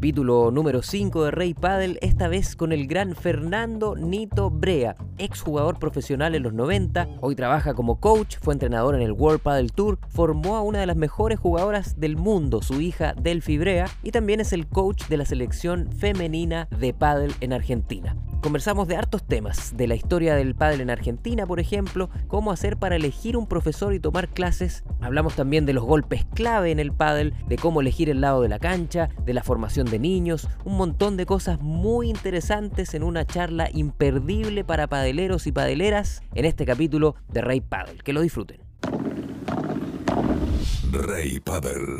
Capítulo número 5 de Rey Padel, esta vez con el gran Fernando Nito Brea, exjugador profesional en los 90, hoy trabaja como coach, fue entrenador en el World Padel Tour, formó a una de las mejores jugadoras del mundo, su hija Delphi Brea, y también es el coach de la selección femenina de pádel en Argentina. Conversamos de hartos temas, de la historia del pádel en Argentina, por ejemplo, cómo hacer para elegir un profesor y tomar clases. Hablamos también de los golpes clave en el pádel, de cómo elegir el lado de la cancha, de la formación de niños, un montón de cosas muy interesantes en una charla imperdible para padeleros y padeleras en este capítulo de Rey Padel. Que lo disfruten. Rey Padel.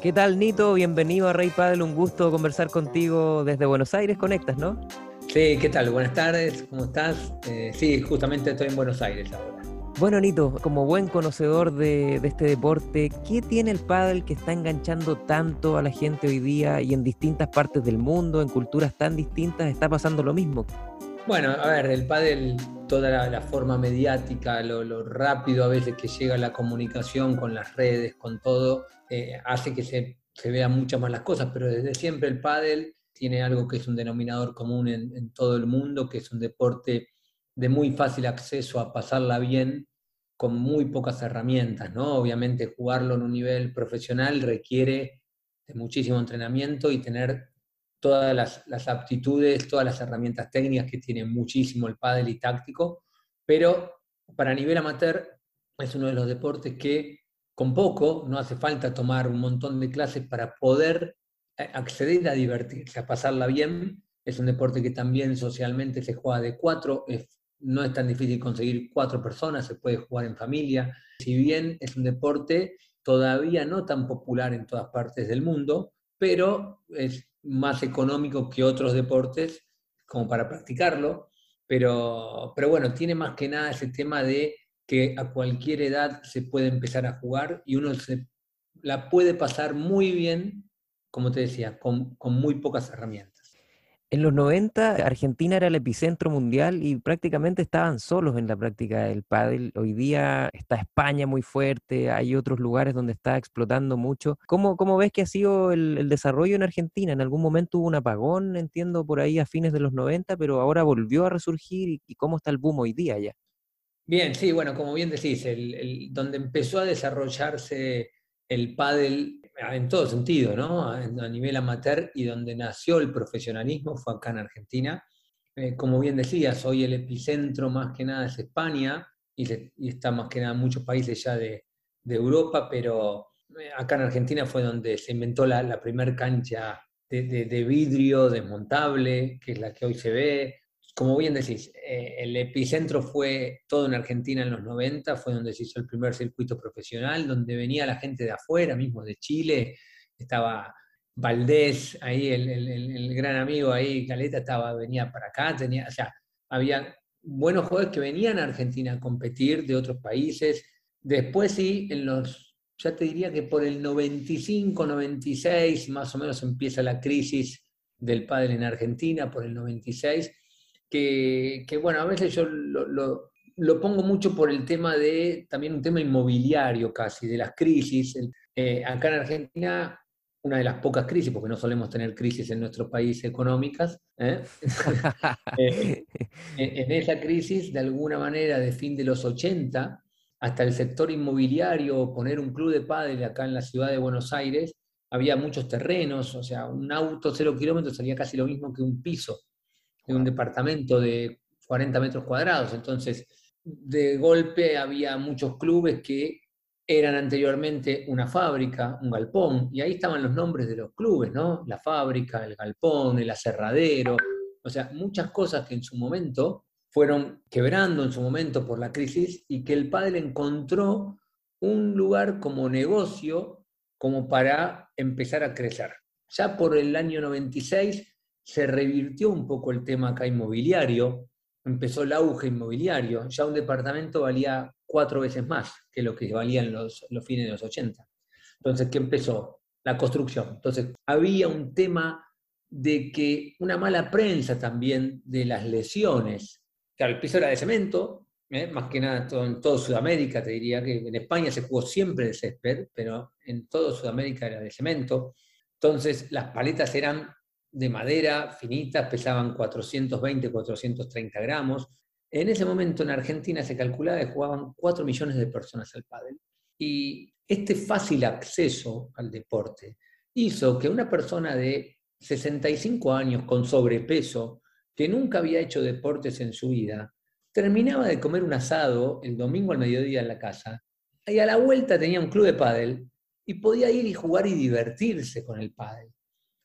¿Qué tal, Nito? Bienvenido a Rey Padel. Un gusto conversar contigo desde Buenos Aires. Conectas, ¿no? Sí, ¿qué tal? Buenas tardes, ¿cómo estás? Eh, sí, justamente estoy en Buenos Aires ahora. Bueno, Nito, como buen conocedor de, este deporte, ¿qué tiene el pádel que está enganchando tanto a la gente hoy día y en distintas partes del mundo, en culturas tan distintas, está pasando lo mismo? Bueno, a ver, el pádel, toda la, forma mediática, lo, rápido a veces que llega la comunicación con las redes, con todo, eh, hace que se, vean muchas más las cosas, pero desde siempre el pádel tiene algo que es un denominador común en, todo el mundo, que es un deporte de muy fácil acceso a pasarla bien con muy pocas herramientas, ¿no? Obviamente jugarlo en un nivel profesional requiere de muchísimo entrenamiento y tener todas las, aptitudes, todas las herramientas técnicas que tiene muchísimo el pádel y táctico, pero para nivel amateur es uno de los deportes que con poco no hace falta tomar un montón de clases para poder eh, acceder a divertirse, a pasarla bien. Es un deporte que también socialmente se juega de cuatro, no es tan difícil conseguir cuatro personas, se puede jugar en familia. Si bien es un deporte todavía no tan popular en todas partes del mundo, pero es más económico que otros deportes como para practicarlo, pero, pero bueno, tiene más que nada ese tema de que a cualquier edad se puede empezar a jugar y uno se la puede pasar muy bien, como te decía, con, con muy pocas herramientas. En los 90 Argentina era el epicentro mundial y prácticamente estaban solos en la práctica del pádel. Hoy día está España muy fuerte, hay otros lugares donde está explotando mucho. ¿Cómo, cómo ves que ha sido el, desarrollo en Argentina? En algún momento hubo un apagón, entiendo, por ahí a fines de los 90, pero ahora volvió a resurgir. ¿Y, cómo está el boom hoy día ya? Bien, sí, bueno, como bien decís, donde empezó a desarrollarse el pádel en todo sentido, ¿no? A, nivel amateur y donde nació el profesionalismo fue acá en Argentina. Eh, como bien decías, hoy el epicentro más que nada es España y, está más que nada en muchos países ya de, Europa, pero eh, acá en Argentina fue donde se inventó la, la primera cancha de, de, vidrio desmontable, que es la que hoy se ve, como bien decís, eh, el epicentro fue todo en Argentina en los 90, fue donde se hizo el primer circuito profesional, donde venía la gente de afuera, mismo de Chile, estaba Valdés, ahí el, gran amigo ahí, Caleta, estaba, venía para acá, tenía, o sea, había buenos jugadores que venían a Argentina a competir de otros países. Después sí, en los, ya te diría que por el 95, 96, más o menos empieza la crisis del padre en Argentina, por el 96 que, bueno, a veces yo lo, pongo mucho por el tema de, también un tema inmobiliario casi, de las crisis. Eh, acá en Argentina, una de las pocas crisis, porque no solemos tener crisis en nuestro país económicas, ¿eh? Eh, en esa crisis, de alguna manera, de fin de los 80, hasta el sector inmobiliario, poner un club de padres acá en la ciudad de Buenos Aires, había muchos terrenos, o sea, un auto cero kilómetros salía casi lo mismo que un piso de un departamento de 40 metros cuadrados. Entonces, de golpe había muchos clubes que eran anteriormente una fábrica, un galpón, y ahí estaban los nombres de los clubes, ¿no? La fábrica, el galpón, el aserradero, o sea, muchas cosas que en su momento fueron quebrando en su momento por la crisis y que el padre encontró un lugar como negocio como para empezar a crecer. Ya por el año 96 se revirtió un poco el tema acá inmobiliario, empezó el auge inmobiliario, ya un departamento valía cuatro veces más que lo que valían los, los fines de los 80. Entonces, ¿qué empezó? La construcción. Entonces, había un tema de que una mala prensa también de las lesiones. Claro, el piso era de cemento, ¿eh? más que nada en toda Sudamérica, te diría que en España se jugó siempre de césped, pero en toda Sudamérica era de cemento Entonces, las paletas eran de madera, finitas, pesaban 420, 430 gramos. En ese momento en Argentina se calculaba que jugaban 4 millones de personas al pádel. Y este fácil acceso al deporte hizo que una persona de 65 años con sobrepeso, que nunca había hecho deportes en su vida, terminaba de comer un asado el domingo al mediodía en la casa y a la vuelta tenía un club de pádel y podía ir y jugar y divertirse con el pádel.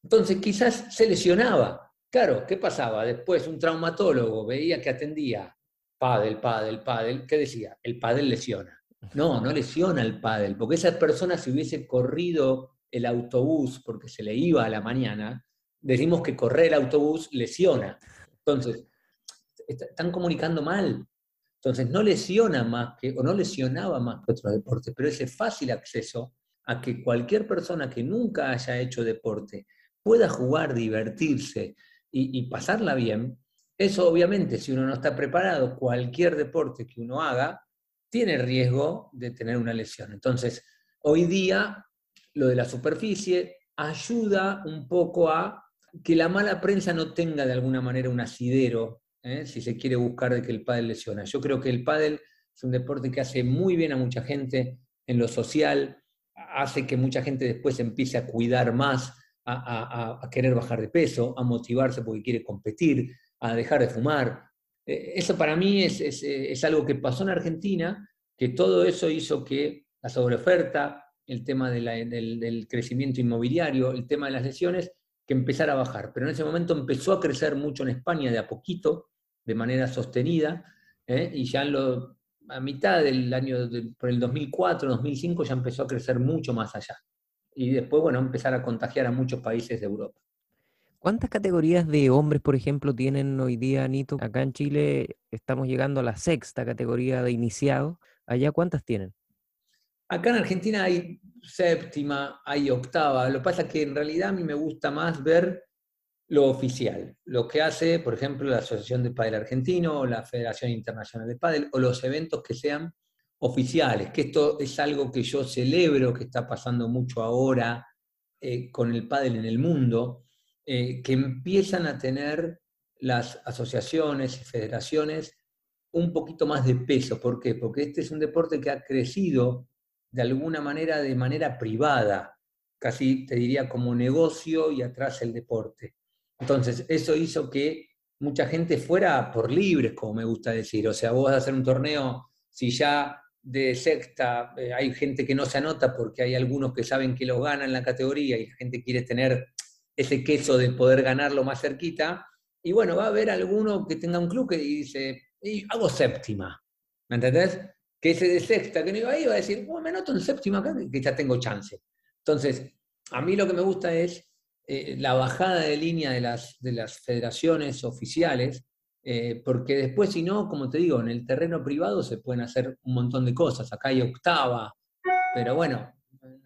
Entonces quizás se lesionaba. Claro, ¿qué pasaba? Después un traumatólogo veía que atendía pádel, pádel, pádel, ¿qué decía? El pádel lesiona. No, no lesiona el pádel, porque esa persona si hubiese corrido el autobús porque se le iba a la mañana, decimos que correr el autobús lesiona. Entonces, están comunicando mal. Entonces, no lesiona más que, o no lesionaba más que otros deportes, pero ese fácil acceso a que cualquier persona que nunca haya hecho deporte pueda jugar, divertirse y, pasarla bien, eso obviamente, si uno no está preparado, cualquier deporte que uno haga, tiene riesgo de tener una lesión. Entonces, hoy día, lo de la superficie ayuda un poco a que la mala prensa no tenga de alguna manera un asidero, ¿eh? si se quiere buscar de que el pádel lesiona. Yo creo que el pádel es un deporte que hace muy bien a mucha gente en lo social, hace que mucha gente después empiece a cuidar más, a, querer bajar de peso, a motivarse porque quiere competir, a dejar de fumar. Eh, eso para mí es, es, algo que pasó en Argentina, que todo eso hizo que la sobreoferta, el tema del, del, crecimiento inmobiliario, el tema de las lesiones, que empezara a bajar. Pero en ese momento empezó a crecer mucho en España de a poquito, de manera sostenida, ¿eh? y ya lo, a mitad del año, por el 2004, 2005, ya empezó a crecer mucho más allá. Y después, bueno, empezar a contagiar a muchos países de Europa. ¿Cuántas categorías de hombres, por ejemplo, tienen hoy día, Anito? Acá en Chile estamos llegando a la sexta categoría de iniciados. ¿Allá cuántas tienen? Acá en Argentina hay séptima, hay octava. Lo que pasa es que en realidad a mí me gusta más ver lo oficial, lo que hace, por ejemplo, la Asociación de Padel Argentino o la Federación Internacional de Padel, o los eventos que sean oficiales, que esto es algo que yo celebro, que está pasando mucho ahora eh, con el pádel en el mundo, eh, que empiezan a tener las asociaciones y federaciones un poquito más de peso. ¿Por qué? Porque este es un deporte que ha crecido de alguna manera de manera privada, casi te diría como negocio y atrás el deporte. Entonces, eso hizo que mucha gente fuera por libres, como me gusta decir. O sea, vos vas a hacer un torneo, si ya de sexta eh, hay gente que no se anota porque hay algunos que saben que lo ganan la categoría y la gente quiere tener ese queso de poder ganarlo más cerquita. Y bueno, va a haber alguno que tenga un club que dice, hago séptima. ¿Me entendés? Que ese de sexta que no iba ahí va a decir, bueno, me anoto en séptima acá que ya tengo chance. Entonces, a mí lo que me gusta es eh, la bajada de línea de las, de las federaciones oficiales, eh, porque después, si no, como te digo, en el terreno privado se pueden hacer un montón de cosas. Acá hay octava, pero bueno,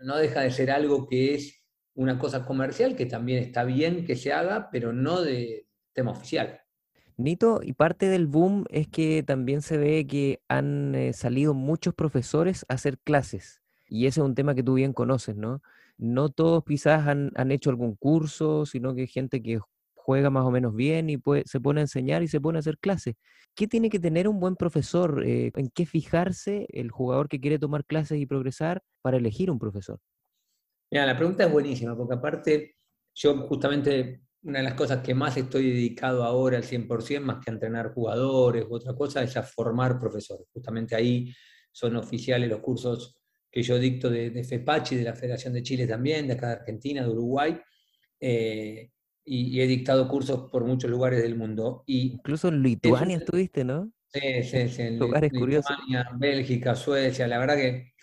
no deja de ser algo que es una cosa comercial que también está bien que se haga, pero no de tema oficial. Nito, y parte del boom es que también se ve que han eh, salido muchos profesores a hacer clases. Y ese es un tema que tú bien conoces, ¿no? no todos quizás han, hecho algún curso, sino que hay gente que juega más o menos bien y se pone a enseñar y se pone a hacer clases. ¿Qué tiene que tener un buen profesor? Eh, ¿En qué fijarse el jugador que quiere tomar clases y progresar para elegir un profesor? Mira, la pregunta es buenísima, porque aparte yo justamente una de las cosas que más estoy dedicado ahora al 100%, más que a entrenar jugadores u otra cosa, es a formar profesores. Justamente ahí son oficiales los cursos que yo dicto de, de, FEPACHI, de la Federación de Chile también, de acá de Argentina, de Uruguay, eh, y, he dictado cursos por muchos lugares del mundo. Y Incluso en Lituania estuviste, ¿no? Sí, sí, sí. En Lugares Lituania, Bélgica, Suecia, la verdad que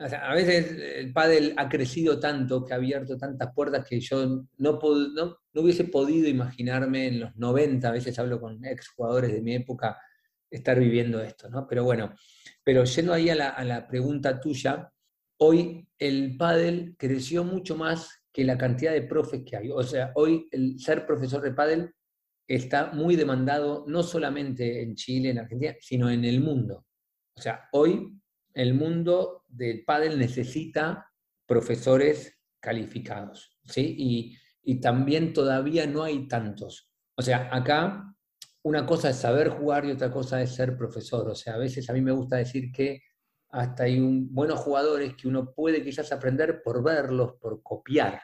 a veces el pádel ha crecido tanto, que ha abierto tantas puertas que yo no, no, no, hubiese podido imaginarme en los 90, a veces hablo con ex jugadores de mi época, estar viviendo esto, ¿no? Pero bueno, pero yendo ahí a la, a la pregunta tuya, hoy el pádel creció mucho más que la cantidad de profes que hay. O sea, hoy el ser profesor de pádel está muy demandado no solamente en Chile, en Argentina, sino en el mundo. O sea, hoy el mundo del pádel necesita profesores calificados, ¿sí? Y, y también todavía no hay tantos. O sea, acá una cosa es saber jugar y otra cosa es ser profesor. O sea, a veces a mí me gusta decir que hasta hay buenos jugadores que uno puede quizás aprender por verlos, por copiar,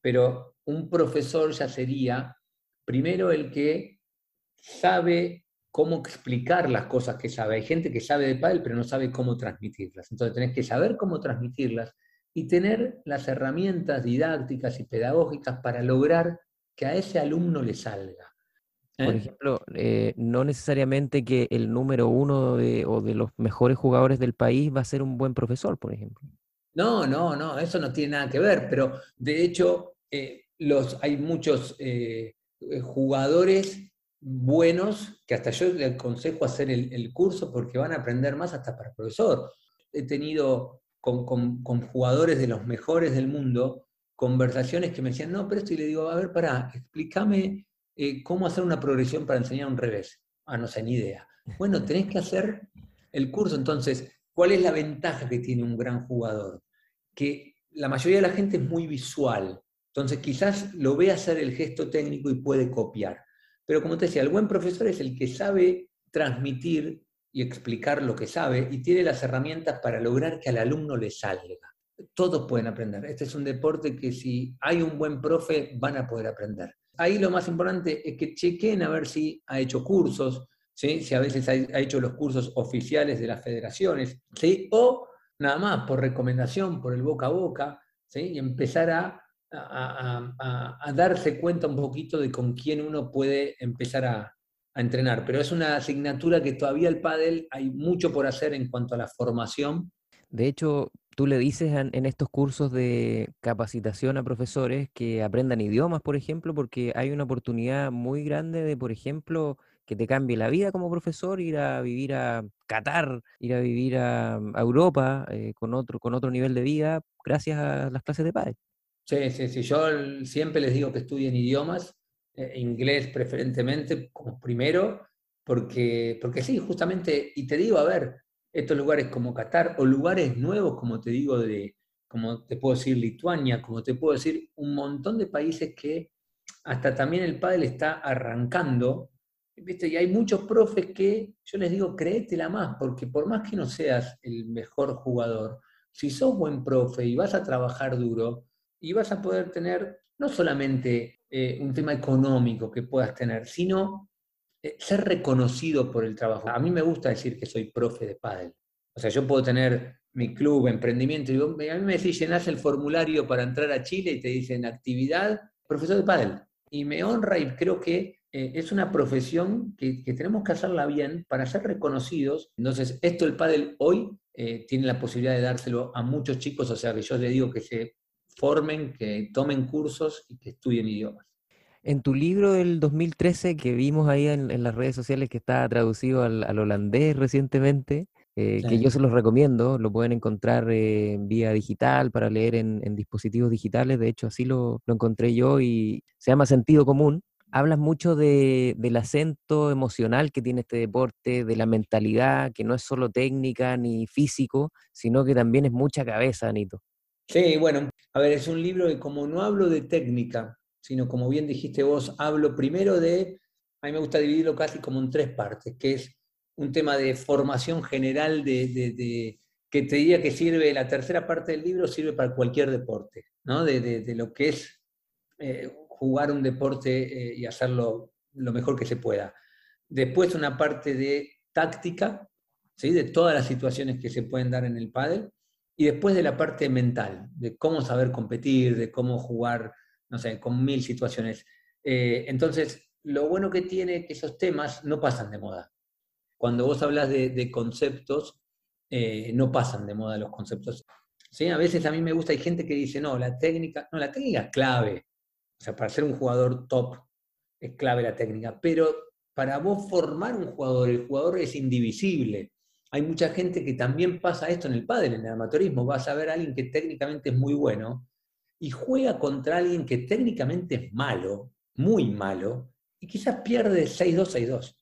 pero un profesor ya sería primero el que sabe cómo explicar las cosas que sabe. Hay gente que sabe de pádel, pero no sabe cómo transmitirlas. Entonces tenés que saber cómo transmitirlas y tener las herramientas didácticas y pedagógicas para lograr que a ese alumno le salga. Por ¿Eh? ejemplo, eh, no necesariamente que el número uno de, o de los mejores jugadores del país va a ser un buen profesor, por ejemplo. No, no, no, eso no tiene nada que ver, pero de hecho eh, los, hay muchos jugadores buenos que hasta yo les aconsejo hacer el, curso porque van a aprender más hasta para profesor. He tenido con, con, jugadores de los mejores del mundo conversaciones que me decían, no, pero esto, y le digo, a ver, pará, explícame eh, ¿cómo hacer una progresión para enseñar un revés? Ah, no sé, ni idea. Bueno, tenés que hacer el curso. Entonces, ¿cuál es la ventaja que tiene un gran jugador? Que la mayoría de la gente es muy visual. Entonces, quizás lo ve hacer el gesto técnico y puede copiar. Pero como te decía, el buen profesor es el que sabe transmitir y explicar lo que sabe y tiene las herramientas para lograr que al alumno le salga. Todos pueden aprender. Este es un deporte que si hay un buen profe van a poder aprender ahí lo más importante es que chequen a ver si ha hecho cursos, ¿sí? si a veces ha, hecho los cursos oficiales de las federaciones, ¿sí? o nada más por recomendación, por el boca a boca, ¿sí? y empezar a, darse cuenta un poquito de con quién uno puede empezar a, entrenar. Pero es una asignatura que todavía el pádel hay mucho por hacer en cuanto a la formación. De hecho, tú le dices en, estos cursos de capacitación a profesores que aprendan idiomas, por ejemplo, porque hay una oportunidad muy grande de, por ejemplo, que te cambie la vida como profesor, ir a vivir a Qatar, ir a vivir a, Europa eh, con, otro, con otro nivel de vida gracias a las clases de padre. Sí, sí, sí. Yo siempre les digo que estudien idiomas, eh, inglés preferentemente como primero, porque, porque sí, justamente, y te digo, a ver, estos lugares como Qatar o lugares nuevos, como te digo, de, como te puedo decir Lituania, como te puedo decir un montón de países que hasta también el pádel está arrancando, ¿viste? Y hay muchos profes que yo les digo, créetela más, porque por más que no seas el mejor jugador, si sos buen profe y vas a trabajar duro, y vas a poder tener no solamente eh, un tema económico que puedas tener, sino ser reconocido por el trabajo. A mí me gusta decir que soy profe de pádel. O sea, yo puedo tener mi club, emprendimiento, y a mí me decís, llenas el formulario para entrar a Chile y te dicen actividad, profesor de pádel. Y me honra y creo que eh, es una profesión que, tenemos que hacerla bien para ser reconocidos. Entonces, esto el pádel hoy eh, tiene la posibilidad de dárselo a muchos chicos, o sea, que yo les digo que se formen, que tomen cursos y que estudien idiomas. En tu libro del 2013 que vimos ahí en, las redes sociales que está traducido al, holandés recientemente, eh, que yo se los recomiendo, lo pueden encontrar eh, vía digital para leer en, dispositivos digitales, de hecho así lo, encontré yo y se llama Sentido Común. Hablas mucho del acento emocional que tiene este deporte, de la mentalidad, que no es solo técnica ni físico, sino que también es mucha cabeza, Anito. Sí, bueno, a ver, es un libro que como no hablo de técnica, sino como bien dijiste vos, hablo primero de, a mí me gusta dividirlo casi como en tres partes, que es un tema de formación general de, que te diría que sirve, la tercera parte del libro sirve para cualquier deporte, ¿no? de, lo que es eh, jugar un deporte eh, y hacerlo lo mejor que se pueda. Después una parte de táctica, ¿sí? de todas las situaciones que se pueden dar en el pádel, y después de la parte mental, de cómo saber competir, de cómo jugar no sé, con mil situaciones. Eh, entonces, lo bueno que tiene que esos temas no pasan de moda. Cuando vos hablas de, conceptos, eh, no pasan de moda los conceptos. ¿Sí? A veces a mí me gusta, hay gente que dice, no, la técnica, no, la técnica es clave. O sea, para ser un jugador top es clave la técnica, pero para vos formar un jugador, el jugador es indivisible. Hay mucha gente que también pasa esto en el pádel, en el amateurismo. Vas a ver a alguien que técnicamente es muy bueno, y juega contra alguien que técnicamente es malo, muy malo, y quizás pierde 6-2, 6-2.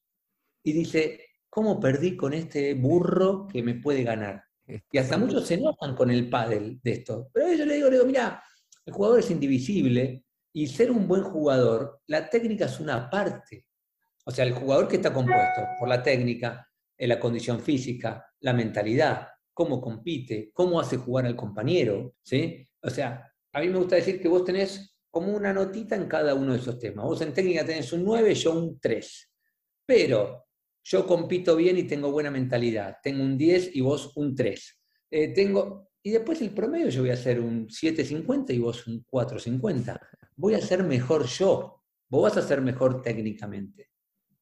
Y dice, ¿cómo perdí con este burro que me puede ganar? Y hasta muchos se enojan con el pádel de esto. Pero yo le digo, le digo, mira, El jugador es indivisible y ser un buen jugador, la técnica es una parte. O sea, el jugador que está compuesto por la técnica, la condición física, la mentalidad, cómo compite, cómo hace jugar al compañero, ¿sí? O sea, a mí me gusta decir que vos tenés como una notita en cada uno de esos temas. Vos en técnica tenés un 9, yo un 3. Pero yo compito bien y tengo buena mentalidad. Tengo un 10 y vos un 3. Eh, tengo, y después el promedio yo voy a hacer un 7.50 y vos un 4.50. Voy a ser mejor yo. Vos vas a ser mejor técnicamente.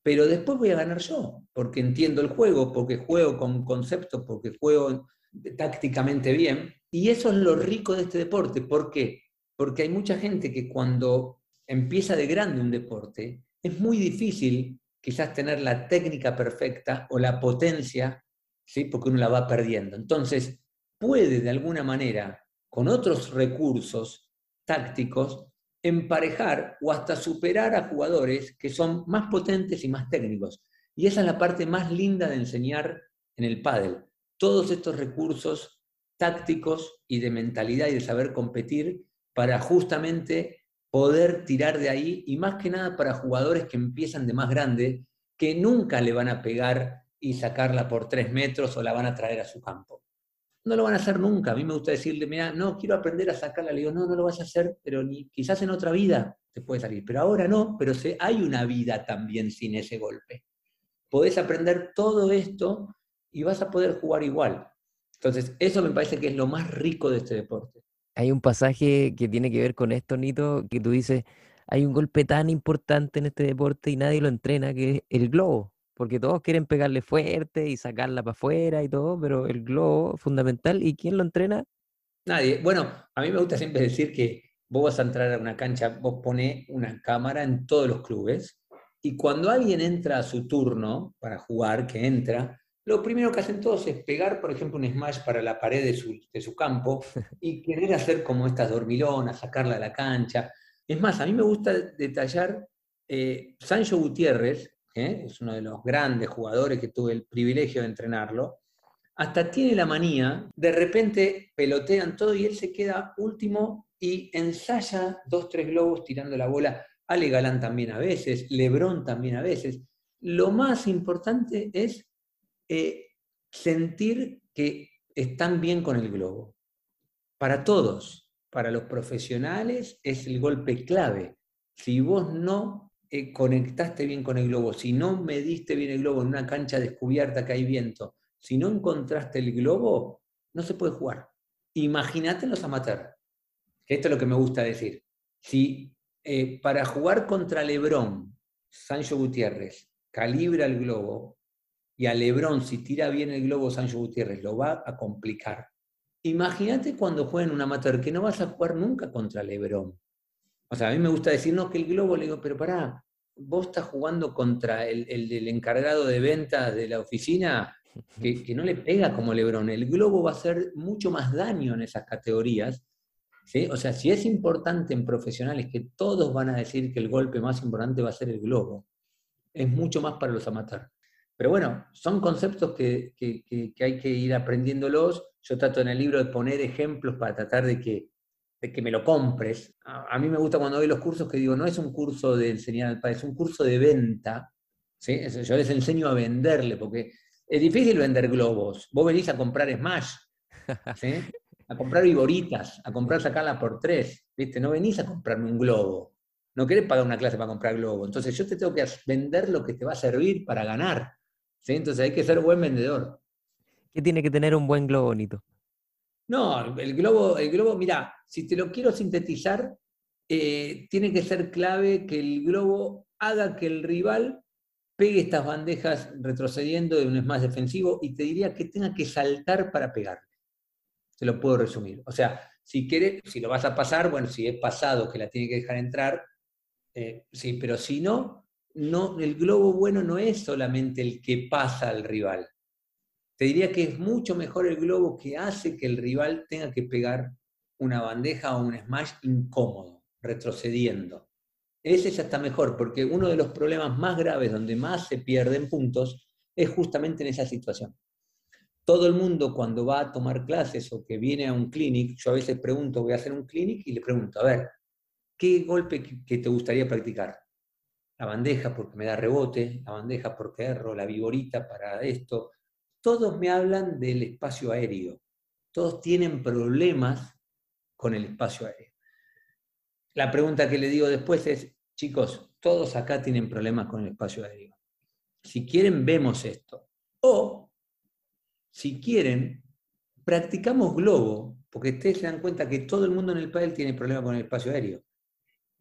Pero después voy a ganar yo, porque entiendo el juego, porque juego con conceptos, porque juego tácticamente bien. Y eso es lo rico de este deporte. ¿Por qué? Porque hay mucha gente que cuando empieza de grande un deporte, es muy difícil quizás tener la técnica perfecta o la potencia, ¿sí? porque uno la va perdiendo. Entonces, puede de alguna manera, con otros recursos tácticos, emparejar o hasta superar a jugadores que son más potentes y más técnicos. Y esa es la parte más linda de enseñar en el pádel. Todos estos recursos tácticos y de mentalidad y de saber competir para justamente poder tirar de ahí y más que nada para jugadores que empiezan de más grande, que nunca le van a pegar y sacarla por tres metros o la van a traer a su campo no lo van a hacer nunca. A mí me gusta decirle, mira, no, quiero aprender a sacarla. Le digo, no, no lo vas a hacer, pero ni, quizás en otra vida te puede salir. Pero ahora no, pero se, hay una vida también sin ese golpe. Podés aprender todo esto y vas a poder jugar igual. Entonces, eso me parece que es lo más rico de este deporte. Hay un pasaje que tiene que ver con esto, Nito, que tú dices, hay un golpe tan importante en este deporte y nadie lo entrena, que es el globo porque todos quieren pegarle fuerte y sacarla para afuera y todo, pero el globo fundamental, ¿y quién lo entrena? Nadie. Bueno, a mí me gusta siempre decir que vos vas a entrar a una cancha, vos pones una cámara en todos los clubes, y cuando alguien entra a su turno para jugar, que entra, lo primero que hacen todos es pegar, por ejemplo, un smash para la pared de su, de su campo y querer hacer como estas dormilonas, sacarla a la cancha. Es más, a mí me gusta detallar, eh, Sancho Gutiérrez, ¿eh? es uno de los grandes jugadores que tuve el privilegio de entrenarlo, hasta tiene la manía, de repente pelotean todo y él se queda último y ensaya dos, tres globos tirando la bola. Ale Galán también a veces, Lebrón también a veces. Lo más importante es eh, sentir que están bien con el globo. Para todos, para los profesionales es el golpe clave. Si vos no eh, conectaste bien con el globo, si no mediste bien el globo en una cancha descubierta que hay viento, si no encontraste el globo, no se puede jugar. Imagínate los amateurs, esto es lo que me gusta decir. Si eh, para jugar contra Lebrón, Sancho Gutiérrez calibra el globo, y a Lebrón, si tira bien el globo Sancho Gutiérrez, lo va a complicar. Imagínate cuando jueguen un amateur, que no vas a jugar nunca contra Lebrón. O sea, a mí me gusta decir, no, que el globo, le digo, pero pará, vos estás jugando contra el, el, encargado de ventas de la oficina que, no le pega como Lebron. El globo va a hacer mucho más daño en esas categorías. O sea, si es importante en profesionales que todos van a decir que el golpe más importante va a ser el globo, es mucho más para los amateurs. Pero bueno, son conceptos que, que hay que ir aprendiéndolos. Yo trato en el libro de poner ejemplos para tratar de que que me lo compres. A, mí me gusta cuando doy los cursos que digo, no es un curso de enseñar al padre, es un curso de venta. ¿sí? Yo les enseño a venderle, porque es difícil vender globos. Vos venís a comprar Smash, a comprar viboritas, a comprar sacarla por tres. ¿viste? No venís a comprarme un globo. No querés pagar una clase para comprar globo. Entonces yo te tengo que vender lo que te va a servir para ganar. ¿Sí? Entonces hay que ser buen vendedor. ¿Qué tiene que tener un buen globo, Nito? No, el globo, el globo, mira, si te lo quiero sintetizar, eh, tiene que ser clave que el globo haga que el rival pegue estas bandejas retrocediendo de un más defensivo y te diría que tenga que saltar para pegarle. Se lo puedo resumir. O sea, si quieres, si lo vas a pasar, bueno, si es pasado que la tiene que dejar entrar, eh, sí, pero si no, no, el globo bueno no es solamente el que pasa al rival. Te diría que es mucho mejor el globo que hace que el rival tenga que pegar una bandeja o un smash incómodo, retrocediendo. Ese ya está mejor, porque uno de los problemas más graves donde más se pierden puntos es justamente en esa situación. todo el mundo cuando va a tomar clases o que viene a un clinic, yo a veces pregunto, voy a hacer un clinic y le pregunto, a ver, ¿qué golpe que te gustaría practicar? La bandeja porque me da rebote, la bandeja porque erro, la vigorita para esto. Todos me hablan del espacio aéreo. Todos tienen problemas con el espacio aéreo. La pregunta que le digo después es, chicos, todos acá tienen problemas con el espacio aéreo. Si quieren, vemos esto. O si quieren, practicamos globo, porque ustedes se dan cuenta que todo el mundo en el país tiene problemas con el espacio aéreo.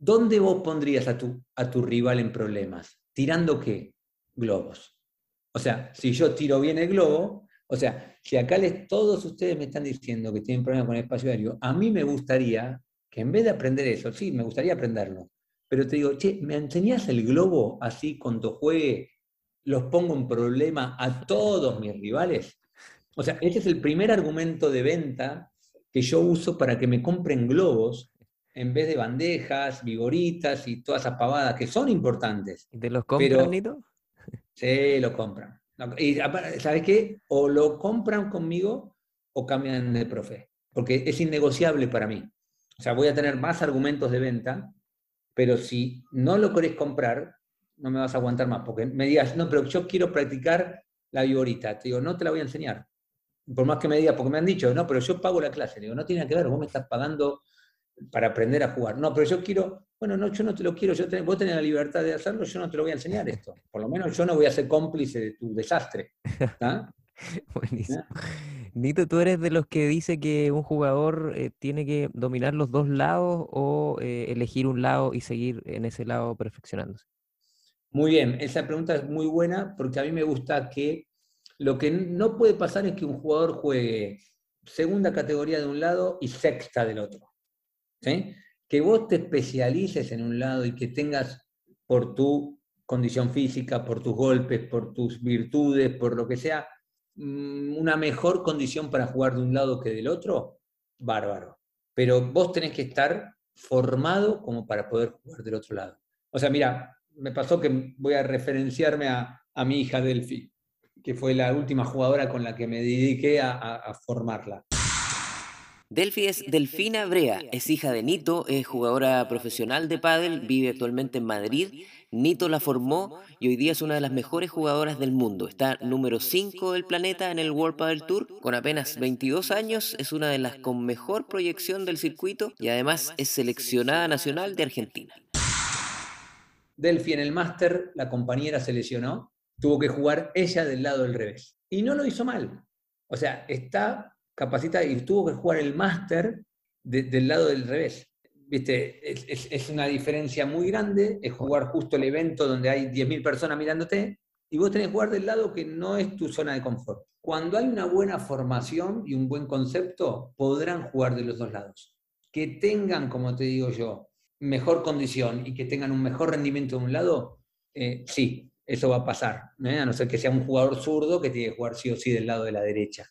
¿Dónde vos pondrías a tu, a tu rival en problemas? ¿Tirando qué? Globos. O sea, si yo tiro bien el globo, o sea, si acá les, todos ustedes me están diciendo que tienen problemas con el espacio aéreo, a mí me gustaría que en vez de aprender eso, sí, me gustaría aprenderlo, pero te digo, che, ¿me enseñás el globo así cuando juegue? Los pongo en problema a todos mis rivales. O sea, este es el primer argumento de venta que yo uso para que me compren globos en vez de bandejas, vigoritas y todas esas pavadas que son importantes. ¿Y te los compran, Nito? Sí, lo compran. Y ¿sabes qué? O lo compran conmigo o cambian de profe, porque es innegociable para mí. O sea, voy a tener más argumentos de venta, pero si no lo querés comprar, no me vas a aguantar más, porque me digas, no, pero yo quiero practicar la vigorita. Te digo, no te la voy a enseñar por más que me digas, porque me han dicho, no, pero yo pago la clase. Le digo, no tiene nada que ver, vos me estás pagando para aprender a jugar. No, pero yo quiero, bueno, no, yo no te lo quiero, yo vos tenés la libertad de hacerlo, yo no te lo voy a enseñar esto. Por lo menos yo no voy a ser cómplice de tu desastre. Buenísimo. Nito, ¿tú eres de los que dice que un jugador eh, tiene que dominar los dos lados o eh, elegir un lado y seguir en ese lado perfeccionándose? Muy bien, esa pregunta es muy buena porque a mí me gusta que lo que no puede pasar es que un jugador juegue segunda categoría de un lado y sexta del otro. Que vos te especialices en un lado y que tengas por tu condición física, por tus golpes, por tus virtudes, por lo que sea, mm, una mejor condición para jugar de un lado que del otro, bárbaro. Pero vos tenés que estar formado como para poder jugar del otro lado. O sea, mira, me pasó que voy a referenciarme a, a mi hija Delphi que fue la última jugadora con la que me dediqué a, formarla. Delphi es Delfina Brea, es hija de Nito, es jugadora profesional de pádel, vive actualmente en Madrid. Nito la formó y hoy día es una de las mejores jugadoras del mundo. Está número 5 del planeta en el World Padel Tour. Con apenas 22 años es una de las con mejor proyección del circuito y además es seleccionada nacional de Argentina. Delphi en el máster, la compañera se lesionó tuvo que jugar ella del lado del revés. Y no lo hizo mal. O sea, está capacitada y tuvo que jugar el máster del lado del revés. Viste, es, una diferencia muy grande, es jugar justo el evento donde hay 10.000 personas mirándote y vos tenés que jugar del lado que no es tu zona de confort. Cuando hay una buena formación y un buen concepto, podrán jugar de los dos lados. Que tengan, como te digo yo, mejor condición y que tengan un mejor rendimiento de un lado, eh, sí, eso va a pasar, ¿eh? a no ser que sea un jugador zurdo que tiene que jugar sí o sí del lado de la derecha.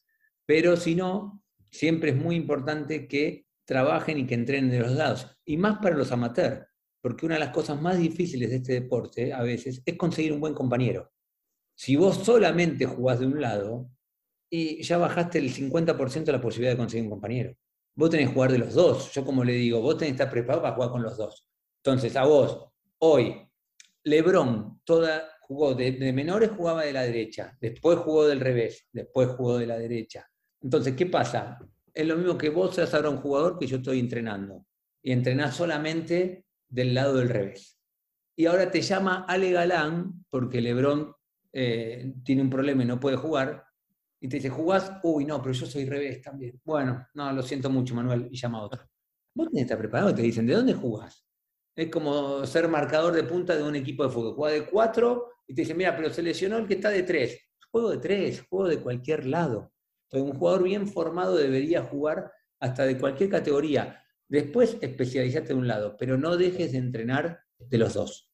Pero si no, siempre es muy importante que trabajen y que entrenen de los lados, y más para los amateurs, porque una de las cosas más difíciles de este deporte a veces es conseguir un buen compañero. Si vos solamente jugás de un lado, y ya bajaste el 50% de la posibilidad de conseguir un compañero. Vos tenés que jugar de los dos. Yo como le digo, vos tenés que estar preparado para jugar con los dos. Entonces, a vos, hoy, Lebron, toda, jugó de, menores jugaba de la derecha, después jugó del revés, después jugó de la derecha. Entonces, ¿qué pasa? Es lo mismo que vos seas ahora un jugador que yo estoy entrenando. Y entrenás solamente del lado del revés. Y ahora te llama Ale Galán, porque Lebron eh, tiene un problema y no puede jugar, y te dice, ¿jugás? Uy, no, pero yo soy revés también. Bueno, no, lo siento mucho, Manuel, y llama a otro. Vos tenés que estar preparado te dicen, ¿de dónde jugás? Es como ser marcador de punta de un equipo de fútbol. Juega de cuatro y te dicen, mira, pero se lesionó el que está de tres. Juego de tres, juego de cualquier lado. Entonces, un jugador bien formado debería jugar hasta de cualquier categoría. Después especializate de un lado, pero no dejes de entrenar de los dos.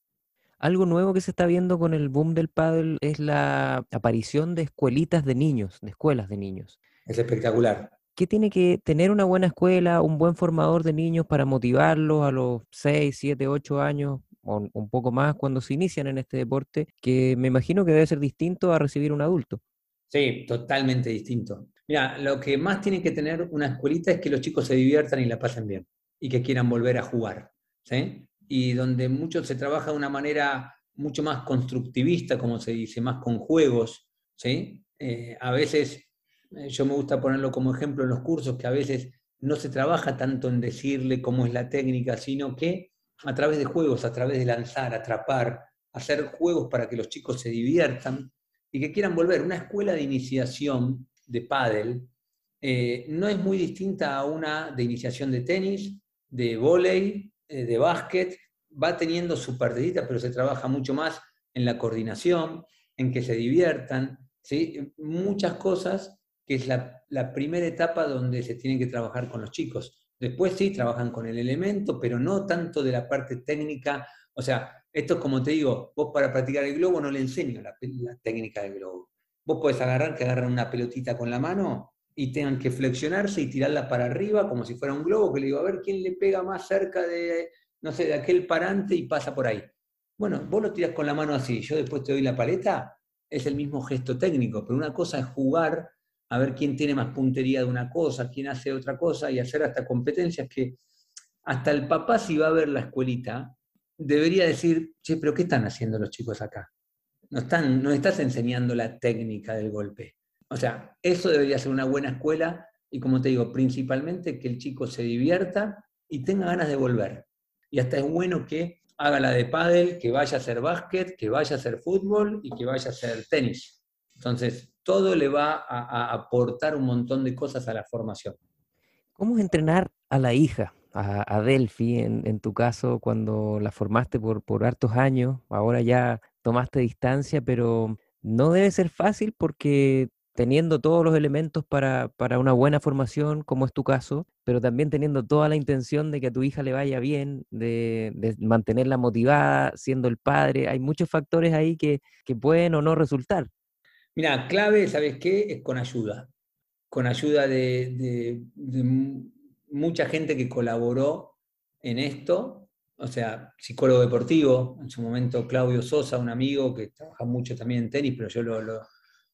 Algo nuevo que se está viendo con el boom del pádel es la aparición de escuelitas de niños, de escuelas de niños. Es espectacular. ¿Qué tiene que tener una buena escuela, un buen formador de niños para motivarlos a los 6, 7, 8 años o un poco más cuando se inician en este deporte, que me imagino que debe ser distinto a recibir un adulto? Sí, totalmente distinto. Mira, lo que más tiene que tener una escuelita es que los chicos se diviertan y la pasen bien y que quieran volver a jugar. ¿sí? Y donde mucho se trabaja de una manera mucho más constructivista, como se dice, más con juegos. ¿sí? Eh, a veces, eh, yo me gusta ponerlo como ejemplo en los cursos, que a veces no se trabaja tanto en decirle cómo es la técnica, sino que a través de juegos, a través de lanzar, atrapar, hacer juegos para que los chicos se diviertan y que quieran volver. Una escuela de iniciación de pádel eh, no es muy distinta a una de iniciación de tenis, de vóley, eh, de básquet. Va teniendo su partidita, pero se trabaja mucho más en la coordinación, en que se diviertan, ¿sí? muchas cosas que es la, la primera etapa donde se tiene que trabajar con los chicos. Después sí, trabajan con el elemento, pero no tanto de la parte técnica. O sea, esto es como te digo, vos para practicar el globo no le enseño la, técnica del globo. Vos podés agarrar, que agarran una pelotita con la mano y tengan que flexionarse y tirarla para arriba como si fuera un globo, que le digo, a ver quién le pega más cerca de, no sé, de aquel parante y pasa por ahí. Bueno, vos lo tirás con la mano así, yo después te doy la paleta, es el mismo gesto técnico, pero una cosa es jugar a ver quién tiene más puntería de una cosa, quién hace otra cosa y hacer hasta competencias que hasta el papá si va a ver la escuelita, debería decir, che, pero ¿qué están haciendo los chicos acá? No, están, no estás enseñando la técnica del golpe. O sea, eso debería ser una buena escuela y como te digo, principalmente que el chico se divierta y tenga ganas de volver. Y hasta es bueno que haga la de pádel, que vaya a hacer básquet, que vaya a hacer fútbol y que vaya a hacer tenis. Entonces, todo le va a, aportar un montón de cosas a la formación. ¿Cómo entrenar a la hija? A, Delphi, en, tu caso, cuando la formaste por, por hartos años, ahora ya tomaste distancia, pero no debe ser fácil porque teniendo todos los elementos para, una buena formación, como es tu caso, pero también teniendo toda la intención de que a tu hija le vaya bien, de, mantenerla motivada, siendo el padre, hay muchos factores ahí que, pueden o no resultar. Mira, clave, ¿sabes qué? Es con ayuda. Con ayuda de mucha gente que colaboró en esto, o sea, psicólogo deportivo, en su momento Claudio Sosa, un amigo que trabaja mucho también en tenis, pero yo lo,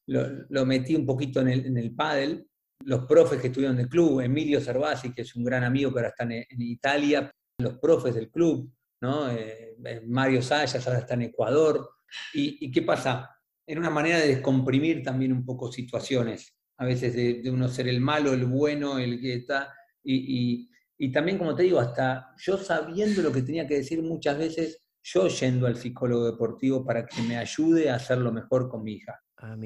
lo, metí un poquito en el, en el pádel, los profes que estuvieron del club, Emilio Cervasi, que es un gran amigo que ahora está en, Italia, los profes del club, ¿no? Eh, eh, Mario Sayas ahora está en Ecuador. ¿Y, qué pasa? Era una manera de descomprimir también un poco situaciones, a veces de, de uno ser el malo, el bueno, el que está, y, también, como te digo, hasta yo sabiendo lo que tenía que decir muchas veces, yo yendo al psicólogo deportivo para que me ayude a hacerlo mejor con mi hija. Ah,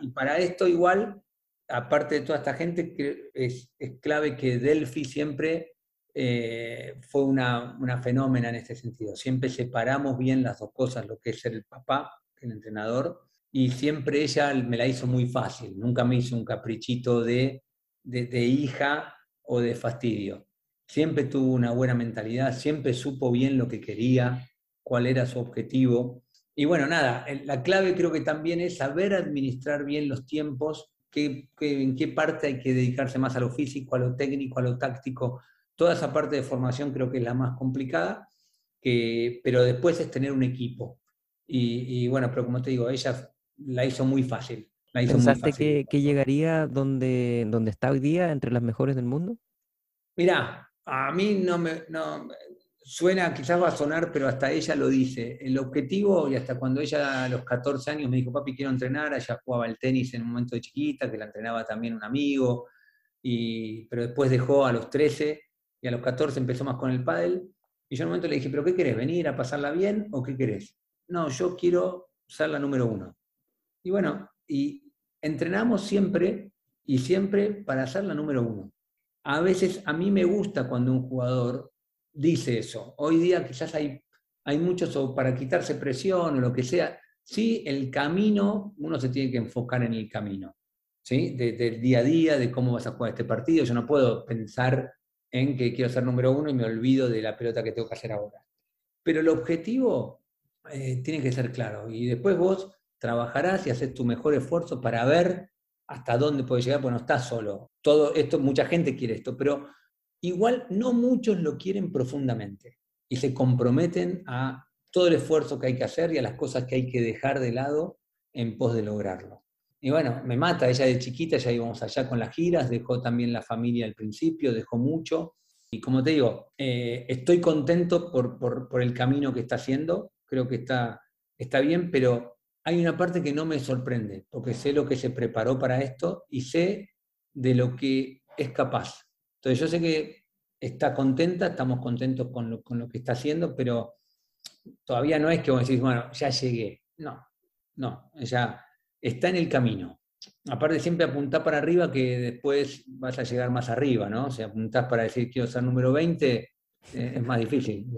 y para esto igual, aparte de toda esta gente, es, es clave que Delphi siempre eh, fue una, una fenómena en este sentido. Siempre separamos bien las dos cosas, lo que es ser el papá, el entrenador, y siempre ella me la hizo muy fácil. Nunca me hizo un caprichito de, de, de hija o de fastidio. Siempre tuvo una buena mentalidad, siempre supo bien lo que quería, cuál era su objetivo. Y bueno, nada, la clave creo que también es saber administrar bien los tiempos, qué, en qué parte hay que dedicarse más a lo físico, a lo técnico, a lo táctico. Toda esa parte de formación creo que es la más complicada, que, pero después es tener un equipo. Y, bueno, pero como te digo, ella la hizo muy fácil. ¿Pensaste que, llegaría donde, donde está hoy día, entre las mejores del mundo? Mirá, a mí no me... suena, quizás va a sonar, pero hasta ella lo dice. El objetivo, y hasta cuando ella a los 14 años me dijo, papi, quiero entrenar, ella jugaba el tenis en un momento de chiquita, que la entrenaba también un amigo, y, pero después dejó a los 13 y a los 14 empezó más con el pádel. Y yo en un momento le dije, ¿pero qué querés? ¿Venir a pasarla bien o qué querés? No, yo quiero ser la número uno. Y bueno, y entrenamos siempre y siempre para ser la número uno. A veces a mí me gusta cuando un jugador dice eso. Hoy día quizás hay, hay muchos para quitarse presión o lo que sea. Sí, el camino, uno se tiene que enfocar en el camino, ¿sí? del día a día, de cómo vas a jugar este partido. Yo no puedo pensar en que quiero ser número uno y me olvido de la pelota que tengo que hacer ahora. Pero el objetivo eh, tiene que ser claro. Y después vos trabajarás y haces tu mejor esfuerzo para ver hasta dónde puedes llegar, porque no estás solo. Todo esto, mucha gente quiere esto, pero igual no muchos lo quieren profundamente y se comprometen a todo el esfuerzo que hay que hacer y a las cosas que hay que dejar de lado en pos de lograrlo. y bueno, me mata, ella de chiquita ya íbamos allá con las giras, dejó también la familia al principio, dejó mucho. Y como te digo, eh, estoy contento por, por, el camino que está haciendo, creo que está, está bien, pero hay una parte que no me sorprende, porque sé lo que se preparó para esto y sé de lo que es capaz. Entonces yo sé que está contenta, estamos contentos con lo, con lo que está haciendo, pero todavía no es que vos decís, bueno, ya llegué. No, no, ella está en el camino. Aparte siempre apuntá para arriba que después vas a llegar más arriba, ¿no? Si apuntás para decir quiero ser número 20, eh, es más difícil.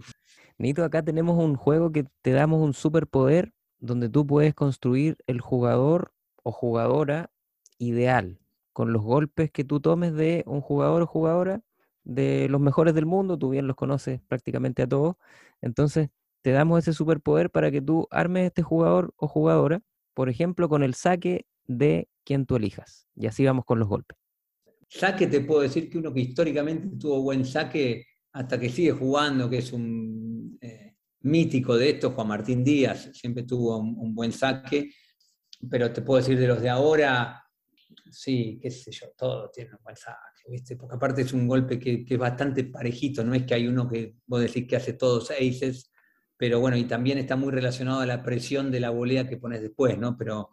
Nito, acá tenemos un juego que te damos un superpoder donde tú puedes construir el jugador o jugadora ideal, con los golpes que tú tomes de un jugador o jugadora de los mejores del mundo, tú bien los conoces prácticamente a todos, entonces te damos ese superpoder para que tú armes este jugador o jugadora, por ejemplo, con el saque de quien tú elijas. Y así vamos con los golpes. Saque, te puedo decir que uno que históricamente tuvo buen saque hasta que sigue jugando, que es un eh, mítico de esto, Juan Martín Díaz, siempre tuvo un, buen saque, pero te puedo decir de los de ahora, sí, qué sé yo, todos tienen un buen saque, ¿viste? Porque aparte es un golpe que, que, es bastante parejito, no es que hay uno que vos decís que hace todos aces, pero bueno, y también está muy relacionado a la presión de la volea que pones después, ¿no? Pero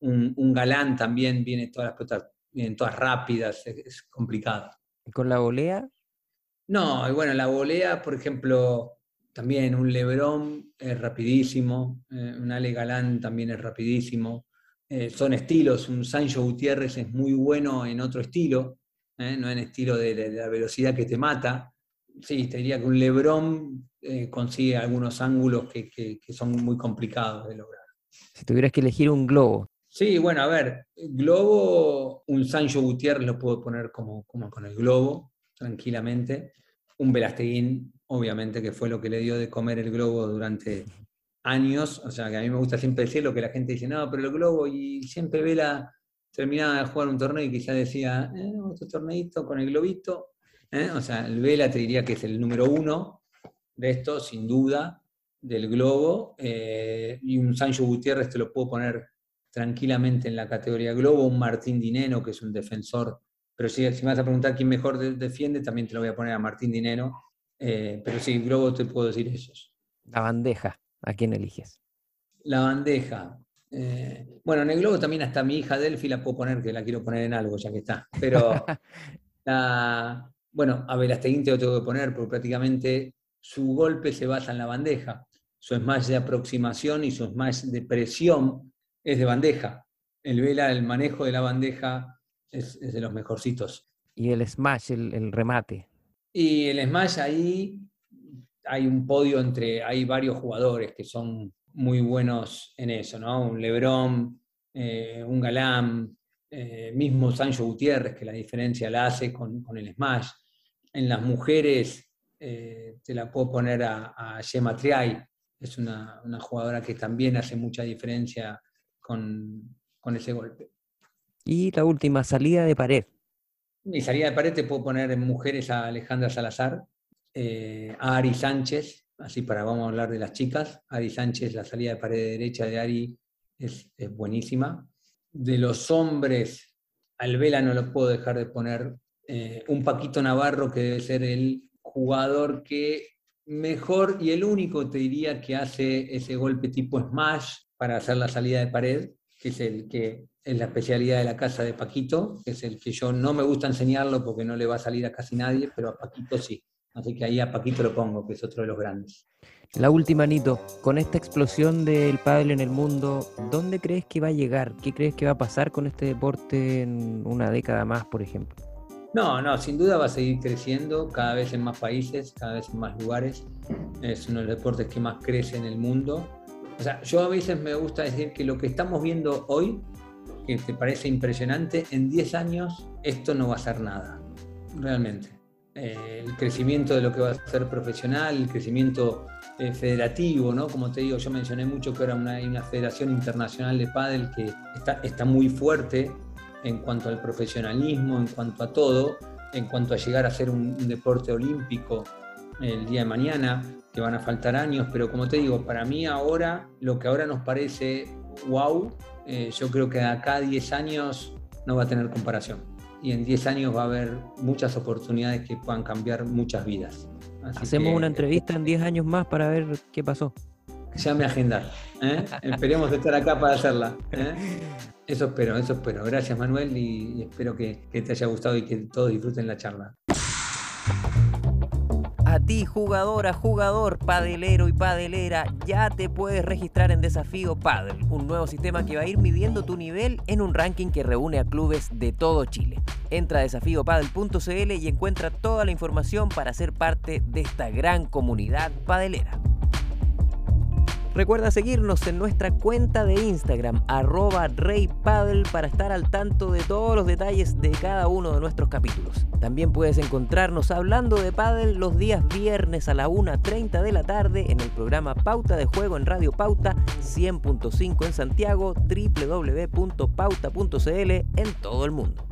un, galán también viene todas las pelotas, vienen todas rápidas, es, complicado. ¿Y con la volea? No, y bueno, la volea, por ejemplo, también un Lebrón es rapidísimo, eh, un Ale Galán también es rapidísimo. Eh, son estilos, un Sancho Gutiérrez es muy bueno en otro estilo, eh, no en estilo de, la velocidad que te mata. Sí, te diría que un Lebrón consigue algunos ángulos que, que son muy complicados de lograr. Si tuvieras que elegir un globo, Sí, bueno, a ver, Globo, un Sancho Gutiérrez lo puedo poner como, como con el Globo, tranquilamente. Un Velasteguín, obviamente, que fue lo que le dio de comer el Globo durante años. O sea, que a mí me gusta siempre decir lo que la gente dice, no, pero el Globo, y siempre Vela terminaba de jugar un torneo y quizás decía, eh, este torneito con el globito. ¿eh? O sea, el Vela te diría que es el número uno de esto, sin duda, del Globo. Eh, y un Sancho Gutiérrez te lo puedo poner tranquilamente en la categoría Globo, un Martín Dineno, que es un defensor, pero si, si me vas a preguntar quién mejor defiende, también te lo voy a poner a Martín Dineno, eh, pero sí, Globo te puedo decir esos. La bandeja, ¿a quién eliges? La bandeja. Eh, bueno, en el Globo también hasta mi hija Delphi la puedo poner, que la quiero poner en algo, ya que está. Pero, bueno, a Velasteguín te lo tengo que poner, porque prácticamente su golpe se basa en la bandeja. Su smash de aproximación y su smash de presión es de bandeja. El vela, el manejo de la bandeja es, de los mejorcitos. Y el smash, el, remate. Y el smash ahí hay un podio entre, hay varios jugadores que son muy buenos en eso, ¿no? Un Lebron, eh, un Galán, eh, mismo Sancho Gutiérrez, que la diferencia la hace con, el smash. En las mujeres eh, te la puedo poner a, a Gemma Triay, es una, una, jugadora que también hace mucha diferencia con, ese golpe. Y la última, salida de pared. Mi salida de pared te puedo poner en mujeres a Alejandra Salazar, eh, a Ari Sánchez, así para vamos a hablar de las chicas. Ari Sánchez, la salida de pared derecha de Ari es, buenísima. De los hombres, al Vela no lo puedo dejar de poner. Eh, un Paquito Navarro que debe ser el jugador que mejor y el único te diría que hace ese golpe tipo smash para hacer la salida de pared, que es el que es la especialidad de la casa de Paquito, que es el que yo no me gusta enseñarlo porque no le va a salir a casi nadie, pero a Paquito sí. Así que ahí a Paquito lo pongo, que es otro de los grandes. La última, Nito, con esta explosión del pádel en el mundo, ¿dónde crees que va a llegar? ¿Qué crees que va a pasar con este deporte en una década más, por ejemplo? No, no, sin duda va a seguir creciendo cada vez en más países, cada vez en más lugares. Es uno de los deportes que más crece en el mundo o sea, yo a veces me gusta decir que lo que estamos viendo hoy, que te parece impresionante, en 10 años esto no va a ser nada, realmente. Eh, el crecimiento de lo que va a ser profesional, el crecimiento eh, federativo, ¿no? Como te digo, yo mencioné mucho que ahora hay una federación internacional de pádel que está, está muy fuerte en cuanto al profesionalismo, en cuanto a todo, en cuanto a llegar a ser un deporte olímpico el día de mañana que van a faltar años, pero como te digo, para mí ahora, lo que ahora nos parece wow, eh, yo creo que acá 10 años no va a tener comparación. Y en 10 años va a haber muchas oportunidades que puedan cambiar muchas vidas. Hacemos una entrevista en 10 años más para ver qué pasó. Ya me agendar. ¿eh? Esperemos estar acá para hacerla. ¿eh? Eso espero, eso espero. Gracias Manuel y, espero que, que te haya gustado y que todos disfruten la charla. A ti, jugadora, jugador, padelero y padelera, ya te puedes registrar en Desafío Padel, un nuevo sistema que va a ir midiendo tu nivel en un ranking que reúne a clubes de todo Chile. Entra a desafíopadel.cl y encuentra toda la información para ser parte de esta gran comunidad padelera. Recuerda seguirnos en nuestra cuenta de Instagram, arroba reypaddle, para estar al tanto de todos los detalles de cada uno de nuestros capítulos. También puedes encontrarnos hablando de paddle los días viernes a la 1.30 de la tarde en el programa Pauta de Juego en Radio Pauta 100.5 en Santiago, www.pauta.cl en todo el mundo.